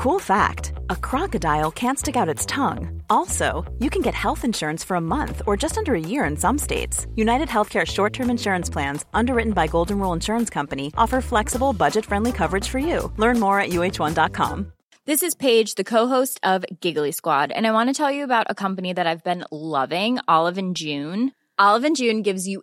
Cool fact a crocodile can't stick out its tongue. Also, you can get health insurance for a month or just under a year in some states. United Healthcare short term insurance plans, underwritten by Golden Rule Insurance Company, offer flexible, budget friendly coverage for you. Learn more at uh1.com. This is Paige, the co-host of Giggly Squad, and I want to tell you about a company that I've been loving, Olive and June. Olive and June gives you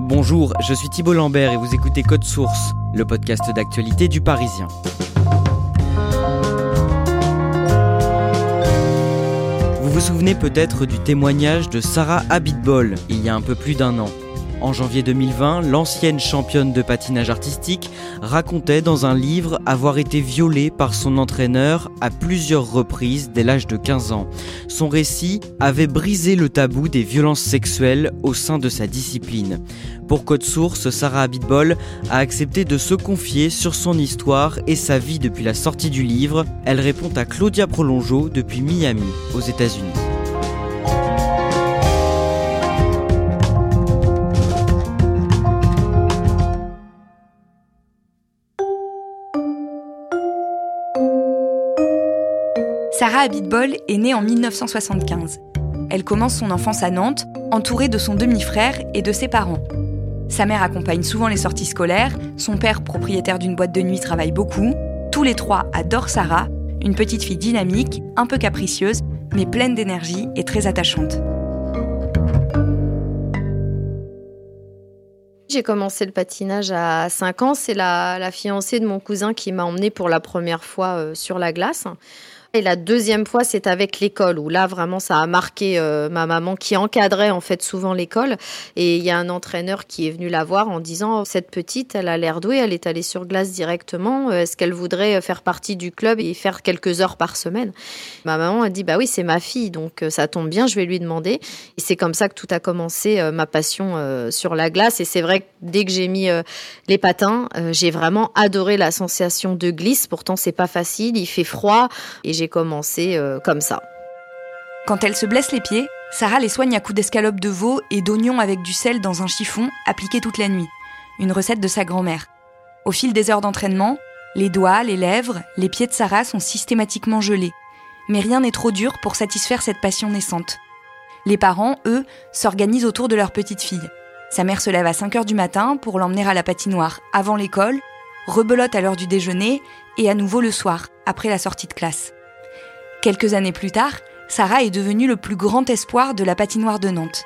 Bonjour, je suis Thibault Lambert et vous écoutez Code Source, le podcast d'actualité du Parisien. Vous vous souvenez peut-être du témoignage de Sarah Abitbol il y a un peu plus d'un an. En janvier 2020, l'ancienne championne de patinage artistique racontait dans un livre avoir été violée par son entraîneur à plusieurs reprises dès l'âge de 15 ans. Son récit avait brisé le tabou des violences sexuelles au sein de sa discipline. Pour Code Source, Sarah Abitbol a accepté de se confier sur son histoire et sa vie depuis la sortie du livre. Elle répond à Claudia Prolongeau depuis Miami, aux États-Unis. Sarah Abitbol est née en 1975. Elle commence son enfance à Nantes, entourée de son demi-frère et de ses parents. Sa mère accompagne souvent les sorties scolaires, son père, propriétaire d'une boîte de nuit, travaille beaucoup. Tous les trois adorent Sarah, une petite fille dynamique, un peu capricieuse, mais pleine d'énergie et très attachante. J'ai commencé le patinage à 5 ans. C'est la, fiancée de mon cousin qui m'a emmenée pour la première fois euh, sur la glace. Et la deuxième fois, c'est avec l'école, où là, vraiment, ça a marqué euh, ma maman qui encadrait en fait souvent l'école. Et il y a un entraîneur qui est venu la voir en disant, cette petite, elle a l'air douée, elle est allée sur glace directement. Euh, est-ce qu'elle voudrait faire partie du club et faire quelques heures par semaine? Ma maman a dit, bah oui, c'est ma fille, donc euh, ça tombe bien, je vais lui demander. Et c'est comme ça que tout a commencé, ma passion sur la glace. Et c'est vrai que dès que j'ai mis les patins, j'ai vraiment adoré la sensation de glisse. Pourtant, c'est pas facile, il fait froid. Et j'ai commencé euh, comme ça. Quand elle se blesse les pieds, Sarah les soigne à coups d'escalope de veau et d'oignons avec du sel dans un chiffon appliqué toute la nuit. Une recette de sa grand-mère. Au fil des heures d'entraînement, les doigts, les lèvres, les pieds de Sarah sont systématiquement gelés. Mais rien n'est trop dur pour satisfaire cette passion naissante. Les parents, eux, s'organisent autour de leur petite fille. Sa mère se lève à 5 heures du matin pour l'emmener à la patinoire avant l'école, rebelote à l'heure du déjeuner et à nouveau le soir, après la sortie de classe. Quelques années plus tard, Sarah est devenue le plus grand espoir de la patinoire de Nantes.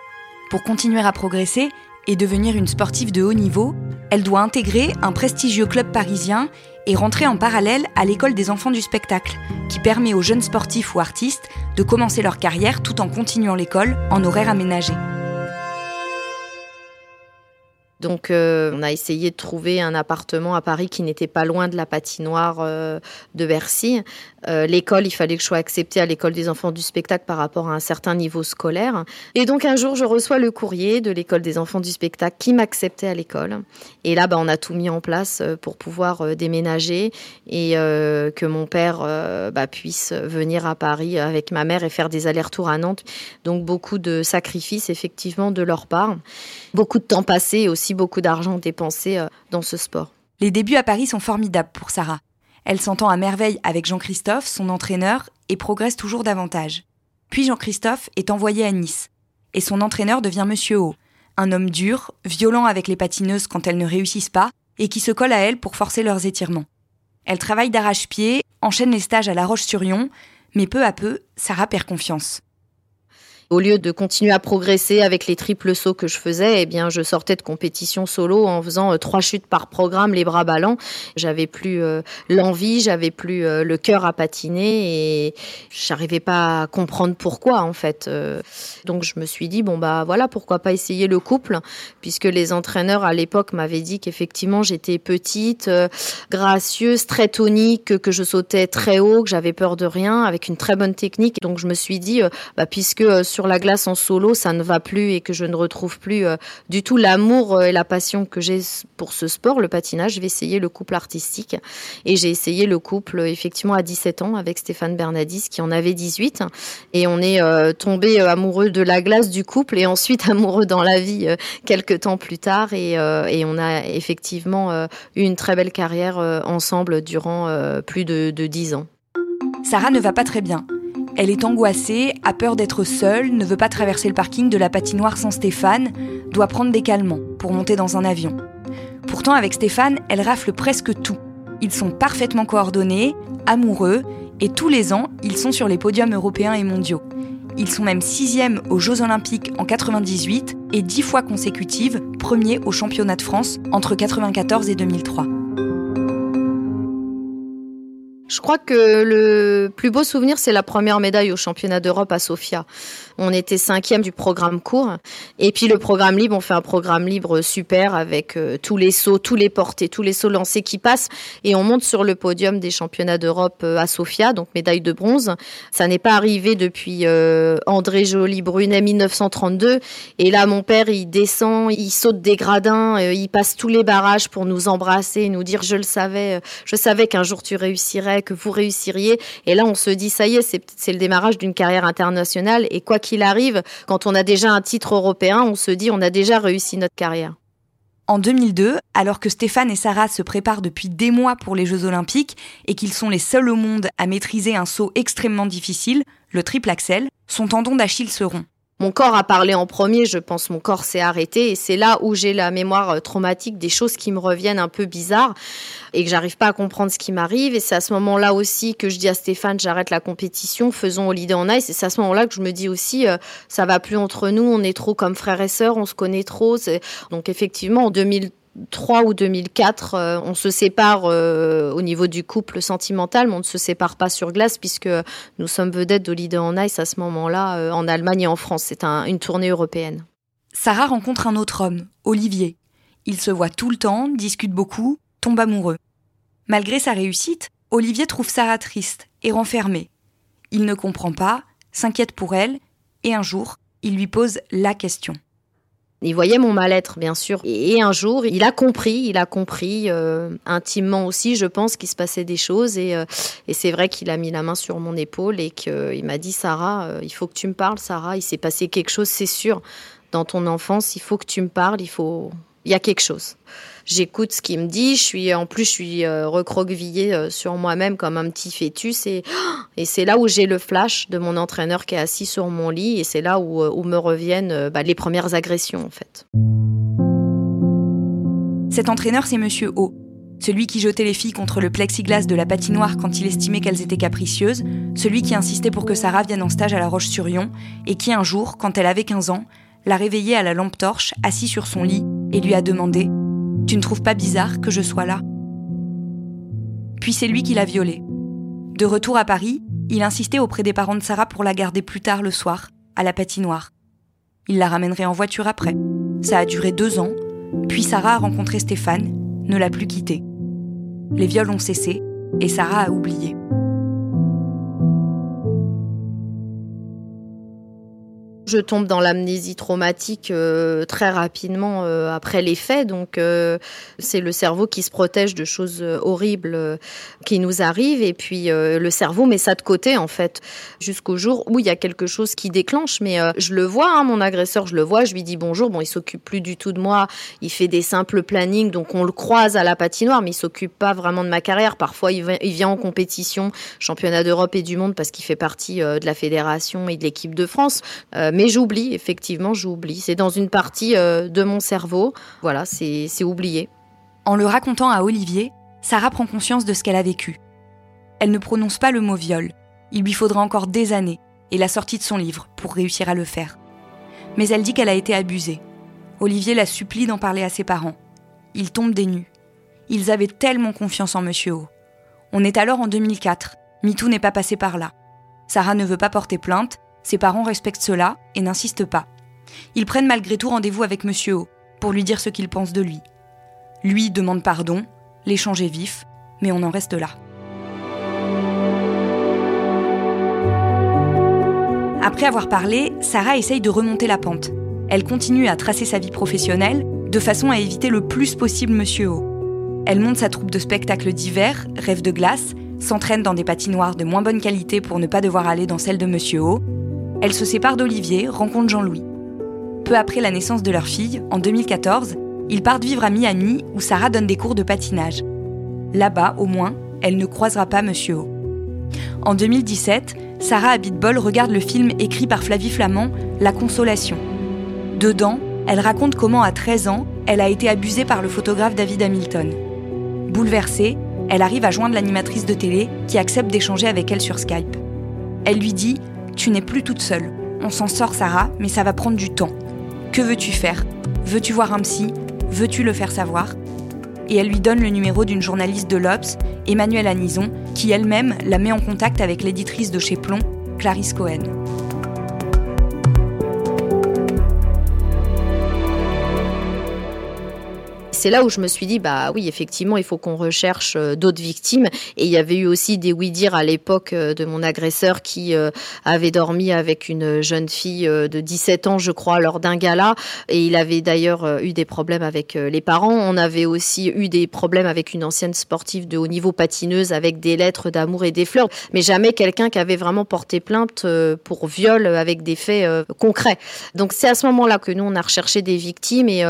Pour continuer à progresser et devenir une sportive de haut niveau, elle doit intégrer un prestigieux club parisien et rentrer en parallèle à l'école des enfants du spectacle, qui permet aux jeunes sportifs ou artistes de commencer leur carrière tout en continuant l'école en horaire aménagé. Donc, euh, on a essayé de trouver un appartement à Paris qui n'était pas loin de la patinoire euh, de Bercy. Euh, l'école, il fallait que je sois acceptée à l'école des enfants du spectacle par rapport à un certain niveau scolaire. Et donc, un jour, je reçois le courrier de l'école des enfants du spectacle qui m'acceptait à l'école. Et là, bah, on a tout mis en place pour pouvoir déménager et que mon père bah, puisse venir à Paris avec ma mère et faire des allers-retours à Nantes. Donc, beaucoup de sacrifices, effectivement, de leur part. Beaucoup de temps passé et beaucoup d'argent dépensé euh, dans ce sport. Les débuts à Paris sont formidables pour Sarah. Elle s'entend à merveille avec Jean-Christophe, son entraîneur, et progresse toujours davantage. Puis Jean-Christophe est envoyé à Nice, et son entraîneur devient Monsieur O, un homme dur, violent avec les patineuses quand elles ne réussissent pas, et qui se colle à elle pour forcer leurs étirements. Elle travaille d'arrache-pied, enchaîne les stages à La Roche-sur-Yon, mais peu à peu, Sarah perd confiance. Au lieu de continuer à progresser avec les triples sauts que je faisais, eh bien, je sortais de compétition solo en faisant euh, trois chutes par programme, les bras ballants. J'avais plus euh, l'envie, j'avais plus euh, le cœur à patiner et j'arrivais pas à comprendre pourquoi en fait. donc je me suis dit bon bah voilà pourquoi pas essayer le couple puisque les entraîneurs à l'époque m'avaient dit qu'effectivement j'étais petite, gracieuse, très tonique, que je sautais très haut, que j'avais peur de rien, avec une très bonne technique. Donc je me suis dit bah, puisque sur la glace en solo ça ne va plus et que je ne retrouve plus du tout l'amour et la passion que j'ai pour ce sport, le patinage, je vais essayer le couple artistique. Et j'ai essayé le couple effectivement à 17 ans avec Stéphane Bernadis qui en avait 18. Et on est euh, tombé euh, amoureux de la glace du couple et ensuite amoureux dans la vie euh, quelques temps plus tard. Et, et on a effectivement eu une très belle carrière ensemble durant plus de, de 10 ans. Sarah ne va pas très bien. Elle est angoissée, a peur d'être seule, ne veut pas traverser le parking de la patinoire sans Stéphane, doit prendre des calmants pour monter dans un avion. Pourtant, avec Stéphane, elle rafle presque tout. Ils sont parfaitement coordonnés, amoureux, et tous les ans, ils sont sur les podiums européens et mondiaux. Ils sont même sixième aux Jeux Olympiques en 98 et dix fois consécutives premiers au championnat de France entre 94 et 2003. Je crois que le plus beau souvenir, c'est la première médaille au championnat d'Europe à Sofia. On était cinquième du programme court. Et puis le programme libre, on fait un programme libre super avec euh, tous les sauts, tous les portés, tous les sauts lancés qui passent. Et on monte sur le podium des championnats d'Europe euh, à Sofia, donc médaille de bronze. Ça n'est pas arrivé depuis euh, André Joly-Brunet 1932. Et là, mon père, il descend, il saute des gradins, il passe tous les barrages pour nous embrasser, nous dire je le savais, je savais qu'un jour tu réussirais, que vous réussiriez. Et là, on se dit ça y est, c'est le démarrage d'une carrière internationale. Et quoi qu'il arrive, quand on a déjà un titre européen, on se dit on a déjà réussi notre carrière. En 2002, alors que Stéphane et Sarah se préparent depuis des mois pour les Jeux Olympiques et qu'ils sont les seuls au monde à maîtriser un saut extrêmement difficile, le triple axel, son tendon d'Achille se rompt. Mon corps a parlé en premier, je pense mon corps s'est arrêté et c'est là où j'ai la mémoire euh, traumatique des choses qui me reviennent un peu bizarres et que j'arrive pas à comprendre ce qui m'arrive et c'est à ce moment-là aussi que je dis à Stéphane j'arrête la compétition, faisons Holiday en Ice et c'est à ce moment-là que je me dis aussi euh, ça va plus entre nous, on est trop comme frères et sœurs, on se connaît trop. Donc effectivement en 2000 2003 ou 2004, euh, on se sépare euh, au niveau du couple sentimental, mais on ne se sépare pas sur glace puisque nous sommes vedettes d'Holiday on Ice à ce moment-là euh, en Allemagne et en France. C'est une tournée européenne. Sarah rencontre un autre homme, Olivier. Ils se voient tout le temps, discutent beaucoup, tombent amoureux. Malgré sa réussite, Olivier trouve Sarah triste et renfermée. Il ne comprend pas, s'inquiète pour elle, et un jour, il lui pose la question. Il voyait mon mal-être, bien sûr. Et un jour, il a compris, il a compris euh, intimement aussi, je pense, qu'il se passait des choses. Euh, et, c'est vrai qu'il a mis la main sur mon épaule et qu'il m'a dit, Sarah, euh, il faut que tu me parles, Sarah. Il s'est passé quelque chose, c'est sûr, dans ton enfance. Il faut que tu me parles. Il faut, il y a quelque chose j'écoute ce qu'il me dit. Je suis, en plus, je suis euh, recroquevillée euh, sur moi-même comme un petit fœtus. Et, c'est là où j'ai le flash de mon entraîneur qui est assis sur mon lit. Et c'est là où, euh, me reviennent bah, les premières agressions, en fait. Cet entraîneur, c'est Monsieur O. Celui qui jetait les filles contre le plexiglas de la patinoire quand il estimait qu'elles étaient capricieuses, celui qui insistait pour que Sarah vienne en stage à La Roche-sur-Yon, et qui un jour, quand elle avait 15 ans, l'a réveillée à la lampe torche, assis sur son lit, et lui a demandé tu ne trouves pas bizarre que je sois là? Puis c'est lui qui l'a violée. De retour à Paris, il insistait auprès des parents de Sarah pour la garder plus tard le soir, à la patinoire. Il la ramènerait en voiture après. Ça a duré deux ans, puis Sarah a rencontré Stéphane, ne l'a plus quitté. Les viols ont cessé, et Sarah a oublié. Je tombe dans l'amnésie traumatique euh, très rapidement euh, après les faits. Donc, euh, c'est le cerveau qui se protège de choses horribles qui nous arrivent. Et puis, le cerveau met ça de côté, en fait, jusqu'au jour où il y a quelque chose qui déclenche. Mais je le vois, hein, mon agresseur, je le vois. Je lui dis bonjour. Bon, il s'occupe plus du tout de moi. Il fait des simples plannings. Donc, on le croise à la patinoire, mais il s'occupe pas vraiment de ma carrière. Parfois, il, il vient en compétition, championnat d'Europe et du monde, parce qu'il fait partie de la fédération et de l'équipe de France j'oublie, effectivement, j'oublie. C'est dans une partie euh, de mon cerveau. Voilà, c'est oublié. En le racontant à Olivier, Sarah prend conscience de ce qu'elle a vécu. Elle ne prononce pas le mot viol. Il lui faudra encore des années. et la sortie de son livre pour réussir à le faire. Mais elle dit qu'elle a été abusée. Olivier la supplie d'en parler à ses parents. Ils tombent des nues. Ils avaient tellement confiance en Monsieur O. On est alors en 2004. MeToo n'est pas passé par là. Sarah ne veut pas porter plainte, ses parents respectent cela et n'insistent pas. Ils prennent malgré tout rendez-vous avec Monsieur O pour lui dire ce qu'ils pensent de lui. Lui demande pardon, l'échange est vif, mais on en reste là. Après avoir parlé, Sarah essaye de remonter la pente. Elle continue à tracer sa vie professionnelle de façon à éviter le plus possible Monsieur O. Elle monte sa troupe de spectacles divers, rêve de glace, s'entraîne dans des patinoires de moins bonne qualité pour ne pas devoir aller dans celle de Monsieur O. Elle se sépare d'Olivier, rencontre Jean-Louis. Peu après la naissance de leur fille, en 2014, ils partent vivre à Miami où Sarah donne des cours de patinage. Là-bas, au moins, elle ne croisera pas Monsieur O. En 2017, Sarah Abitbol regarde le film écrit par Flavie Flamand, La Consolation. Dedans, elle raconte comment à 13 ans, elle a été abusée par le photographe David Hamilton. Bouleversée, elle arrive à joindre l'animatrice de télé qui accepte d'échanger avec elle sur Skype. Elle lui dit Tu n'es plus toute seule. On s'en sort, Sarah, mais ça va prendre du temps. Que veux-tu faire? Veux-tu voir un psy Veux-tu le faire savoir? Et elle lui donne le numéro d'une journaliste de l'Obs, Emmanuelle Anison, qui elle-même la met en contact avec l'éditrice de chez Plomb, Clarisse Cohen. C'est là où je me suis dit, bah oui, effectivement, il faut qu'on recherche euh, d'autres victimes. Et il y avait eu aussi des oui-dire à l'époque euh, de mon agresseur qui euh, avait dormi avec une jeune fille de 17 ans, je crois, lors d'un gala. Et il avait d'ailleurs eu des problèmes avec les parents. On avait aussi eu des problèmes avec une ancienne sportive de haut niveau patineuse avec des lettres d'amour et des fleurs. Mais jamais quelqu'un qui avait vraiment porté plainte pour viol avec des faits concrets. Donc c'est à ce moment-là que nous, on a recherché des victimes et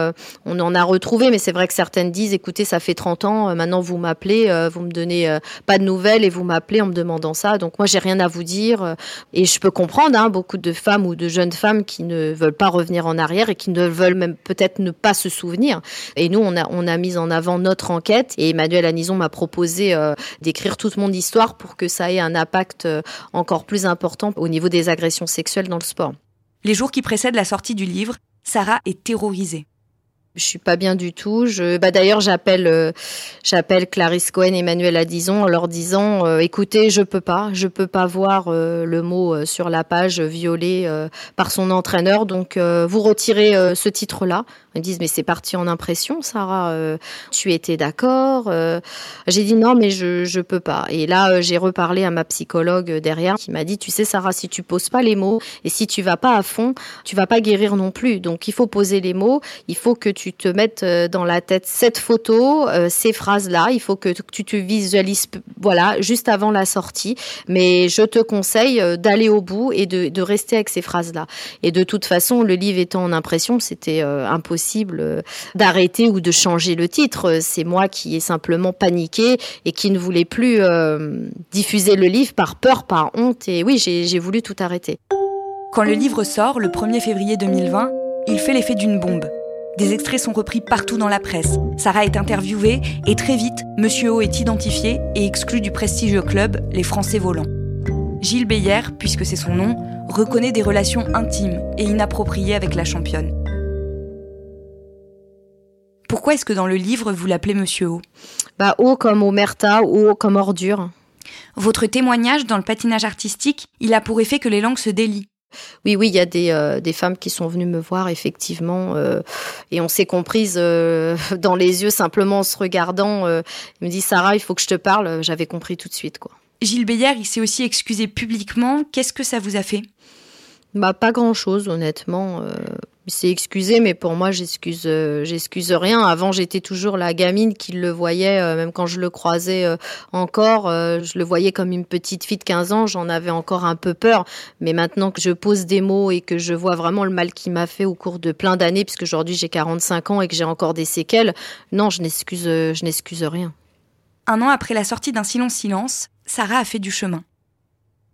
on en a retrouvé. Mais c'est vrai que certaines disent, écoutez, ça fait 30 ans, euh, maintenant vous m'appelez, euh, vous me donnez euh, pas de nouvelles et vous m'appelez en me demandant ça. Donc moi, j'ai rien à vous dire. et je peux comprendre hein, beaucoup de femmes ou de jeunes femmes qui ne veulent pas revenir en arrière et qui ne veulent même peut-être ne pas se souvenir. Et nous, on a, on a mis en avant notre enquête et Emmanuel Anison m'a proposé d'écrire toute mon histoire pour que ça ait un impact encore plus important au niveau des agressions sexuelles dans le sport. Les jours qui précèdent la sortie du livre, Sarah est terrorisée je suis pas bien du tout. Je, bah d'ailleurs, j'appelle, euh, j'appelle Clarisse Cohen et Emmanuel Adison en leur disant, euh, écoutez, je peux pas, je peux pas voir euh, le mot sur la page violé par son entraîneur, donc vous retirez ce titre-là. Ils disent, mais c'est parti en impression, Sarah. tu étais d'accord J'ai dit non, mais je je peux pas. Et là, j'ai reparlé à ma psychologue derrière, qui m'a dit, tu sais, Sarah, si tu poses pas les mots et si tu vas pas à fond, tu vas pas guérir non plus. Donc il faut poser les mots. Il faut que tu tu te mettes euh, dans la tête cette photo, euh, ces phrases-là. Il faut que tu te visualises, voilà, juste avant la sortie. Mais je te conseille euh, d'aller au bout et de, rester avec ces phrases-là. Et de toute façon, le livre étant en impression, c'était impossible d'arrêter ou de changer le titre. C'est moi qui ai simplement paniqué et qui ne voulais plus diffuser le livre par peur, par honte. Et oui, j'ai voulu tout arrêter. Quand le livre sort, le 1er février 2020, il fait l'effet d'une bombe. Des extraits sont repris partout dans la presse. Sarah est interviewée et très vite, Monsieur O est identifié et exclu du prestigieux club Les Français Volants. Gilles Beyer, puisque c'est son nom, reconnaît des relations intimes et inappropriées avec la championne. Pourquoi est-ce que dans le livre vous l'appelez Monsieur O? Bah O comme Omerta, O comme ordure. Votre témoignage dans le patinage artistique, il a pour effet que les langues se délient. Oui, oui, il y a des, euh, des, femmes qui sont venues me voir, effectivement, euh, et on s'est comprises euh, dans les yeux simplement en se regardant. il me dit, Sarah, il faut que je te parle. J'avais compris tout de suite, quoi. Gilles Beyer, il s'est aussi excusé publiquement. Qu'est-ce que ça vous a fait? Bah, pas grand-chose, honnêtement c'est excusé, mais pour moi, j'excuse, euh, j'excuse rien. Avant, j'étais toujours la gamine qui le voyait, euh, même quand je le croisais euh, encore, je le voyais comme une petite fille de 15 ans. J'en avais encore un peu peur. Mais maintenant que je pose des mots et que je vois vraiment le mal qu'il m'a fait au cours de plein d'années, puisque aujourd'hui j'ai 45 ans et que j'ai encore des séquelles, non, je n'excuse, je n'excuse rien. Un an après la sortie d'un silence silence, Sarah a fait du chemin.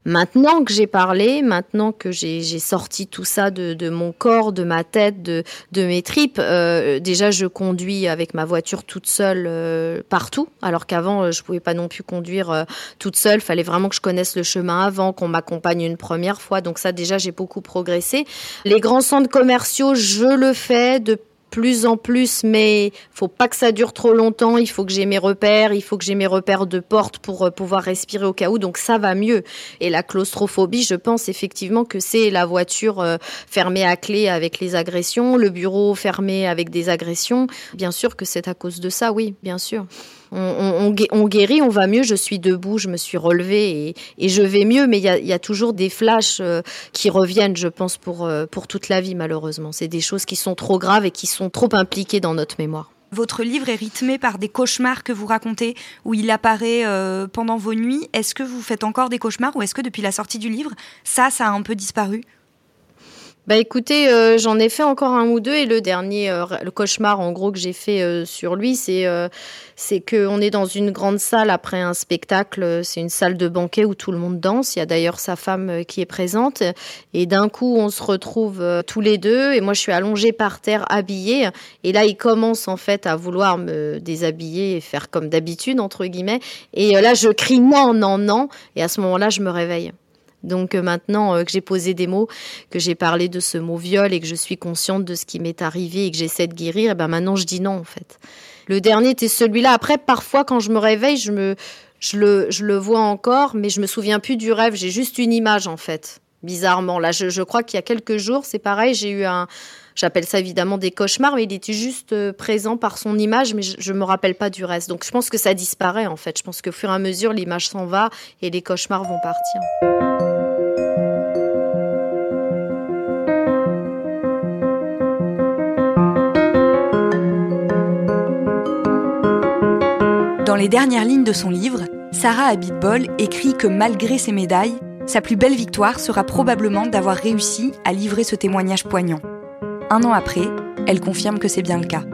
Maintenant que j'ai parlé, maintenant que j'ai sorti tout ça de, mon corps, de ma tête, de, mes tripes, euh, déjà je conduis avec ma voiture toute seule euh, partout, alors qu'avant euh, je pouvais pas non plus conduire toute seule. Fallait vraiment que je connaisse le chemin avant, qu'on m'accompagne une première fois. Donc ça déjà j'ai beaucoup progressé. Les grands centres commerciaux, je le fais depuis plus en plus, mais faut pas que ça dure trop longtemps. Il faut que j'ai mes repères, il faut que j'ai mes repères de porte pour euh, pouvoir respirer au cas où. Donc ça va mieux. Et la claustrophobie, je pense effectivement que c'est la voiture euh, fermée à clé avec les agressions, le bureau fermé avec des agressions. Bien sûr que c'est à cause de ça, oui, bien sûr on, guérit, on va mieux, je suis debout, je me suis relevée et, je vais mieux, mais il y a, toujours des flashs euh, qui reviennent, je pense, pour, euh, pour toute la vie, malheureusement. C'est des choses qui sont trop graves et qui sont trop impliquées dans notre mémoire. Votre livre est rythmé par des cauchemars que vous racontez, où il apparaît euh, pendant vos nuits. Est-ce que vous faites encore des cauchemars ou est-ce que depuis la sortie du livre, ça, ça a un peu disparu? Bah écoutez, euh, j'en ai fait encore un ou deux et le dernier, euh, le cauchemar en gros que j'ai fait euh, sur lui, c'est c'est que on est dans une grande salle après un spectacle. C'est une salle de banquet où tout le monde danse. Il y a d'ailleurs sa femme qui est présente et d'un coup on se retrouve tous les deux et moi je suis allongée par terre habillée et là il commence en fait à vouloir me déshabiller et faire comme d'habitude entre guillemets et là je crie non non non et à ce moment-là je me réveille. Donc euh, maintenant euh, que j'ai posé des mots, que j'ai parlé de ce mot viol et que je suis consciente de ce qui m'est arrivé et que j'essaie de guérir, et eh ben maintenant je dis non en fait. Le dernier était celui-là. Après, parfois quand je me réveille, je le vois encore, mais je me souviens plus du rêve. J'ai juste une image en fait. Bizarrement, là, je, je crois qu'il y a quelques jours, c'est pareil. J'ai eu un, j'appelle ça évidemment des cauchemars, mais il était juste euh, présent par son image, mais je ne me rappelle pas du reste. Donc je pense que ça disparaît en fait. Je pense qu'au fur et à mesure, l'image s'en va et les cauchemars vont partir. Les dernières lignes de son livre, Sarah Abitbol écrit que malgré ses médailles, sa plus belle victoire sera probablement d'avoir réussi à livrer ce témoignage poignant. Un an après, elle confirme que c'est bien le cas.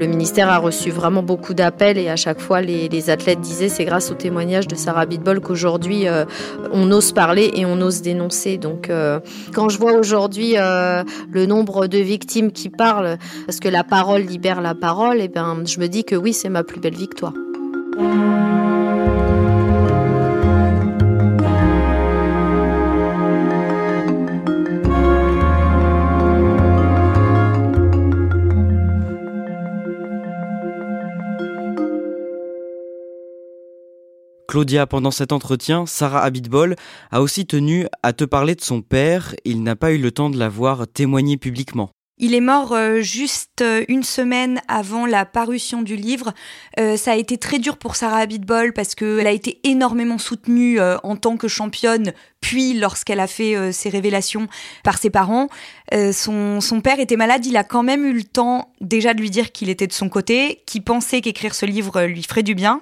Le ministère a reçu vraiment beaucoup d'appels et à chaque fois les, athlètes disaient c'est grâce au témoignage de Sarah Bitbol qu'aujourd'hui euh, on ose parler et on ose dénoncer. Donc euh, quand je vois aujourd'hui euh, le nombre de victimes qui parlent parce que la parole libère la parole, et eh ben je me dis que oui c'est ma plus belle victoire. Claudia, pendant cet entretien, Sarah Abitbol a aussi tenu à te parler de son père. Il n'a pas eu le temps de la voir témoigner publiquement. Il est mort euh, juste euh, une semaine avant la parution du livre. Euh, ça a été très dur pour Sarah Abitbol parce qu'elle a été énormément soutenue en tant que championne, puis lorsqu'elle a fait ses révélations par ses parents. son, son père était malade, il a quand même eu le temps déjà de lui dire qu'il était de son côté, qu'il pensait qu'écrire ce livre lui ferait du bien.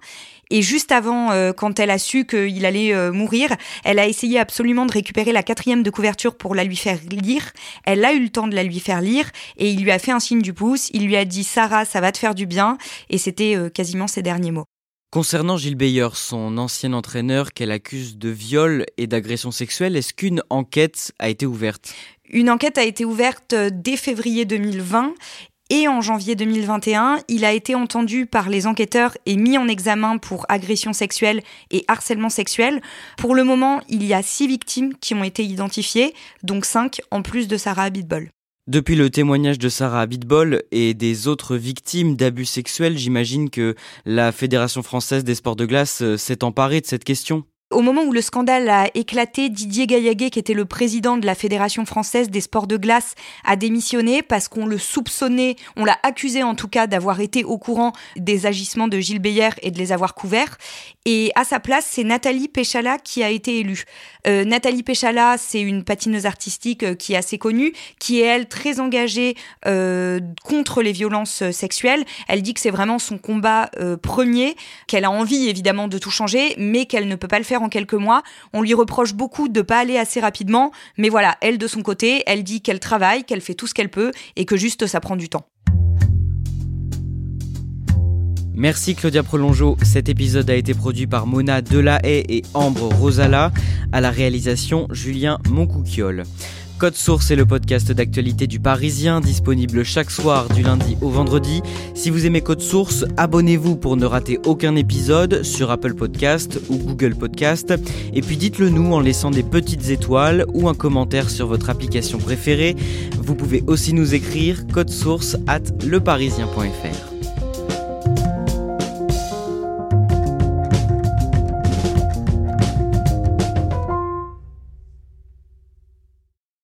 Et juste avant, euh, quand elle a su qu'il allait euh, mourir, elle a essayé absolument de récupérer la quatrième de couverture pour la lui faire lire. Elle a eu le temps de la lui faire lire et il lui a fait un signe du pouce. Il lui a dit Sarah, ça va te faire du bien. Et c'était euh, quasiment ses derniers mots. Concernant Gilles Beyer, son ancien entraîneur qu'elle accuse de viol et d'agression sexuelle, est-ce qu'une enquête a été ouverte? Une enquête a été ouverte dès février 2020 et en janvier 2021, il a été entendu par les enquêteurs et mis en examen pour agression sexuelle et harcèlement sexuel. Pour le moment, il y a six victimes qui ont été identifiées, donc cinq en plus de Sarah Abitbol. Depuis le témoignage de Sarah Abitbol et des autres victimes d'abus sexuels, j'imagine que la Fédération française des sports de glace euh, s'est emparée de cette question. Au moment où le scandale a éclaté, Didier Gaillaguet, qui était le président de la Fédération française des sports de glace, a démissionné parce qu'on le soupçonnait, on l'a accusé en tout cas d'avoir été au courant des agissements de Gilles Beyer et de les avoir couverts. Et à sa place, c'est Nathalie Péchala qui a été élue. Euh, Nathalie Péchala, c'est une patineuse artistique euh, qui est assez connue, qui est elle très engagée euh, contre les violences sexuelles. Elle dit que c'est vraiment son combat premier, qu'elle a envie évidemment de tout changer, mais qu'elle ne peut pas le en quelques mois. On lui reproche beaucoup de pas aller assez rapidement, mais voilà, elle de son côté, elle dit qu'elle travaille, qu'elle fait tout ce qu'elle peut et que juste ça prend du temps. Merci Claudia Prolongeau. Cet épisode a été produit par Mona Delahaye et Ambre Rosala. À la réalisation, Julien Moncouquiole. Code Source est le podcast d'actualité du Parisien, disponible chaque soir du lundi au vendredi. Si vous aimez Code Source, abonnez-vous pour ne rater aucun épisode sur Apple Podcast ou Google Podcast. Et puis dites-le nous en laissant des petites étoiles ou un commentaire sur votre application préférée. Vous pouvez aussi nous écrire code source at leparisien.fr.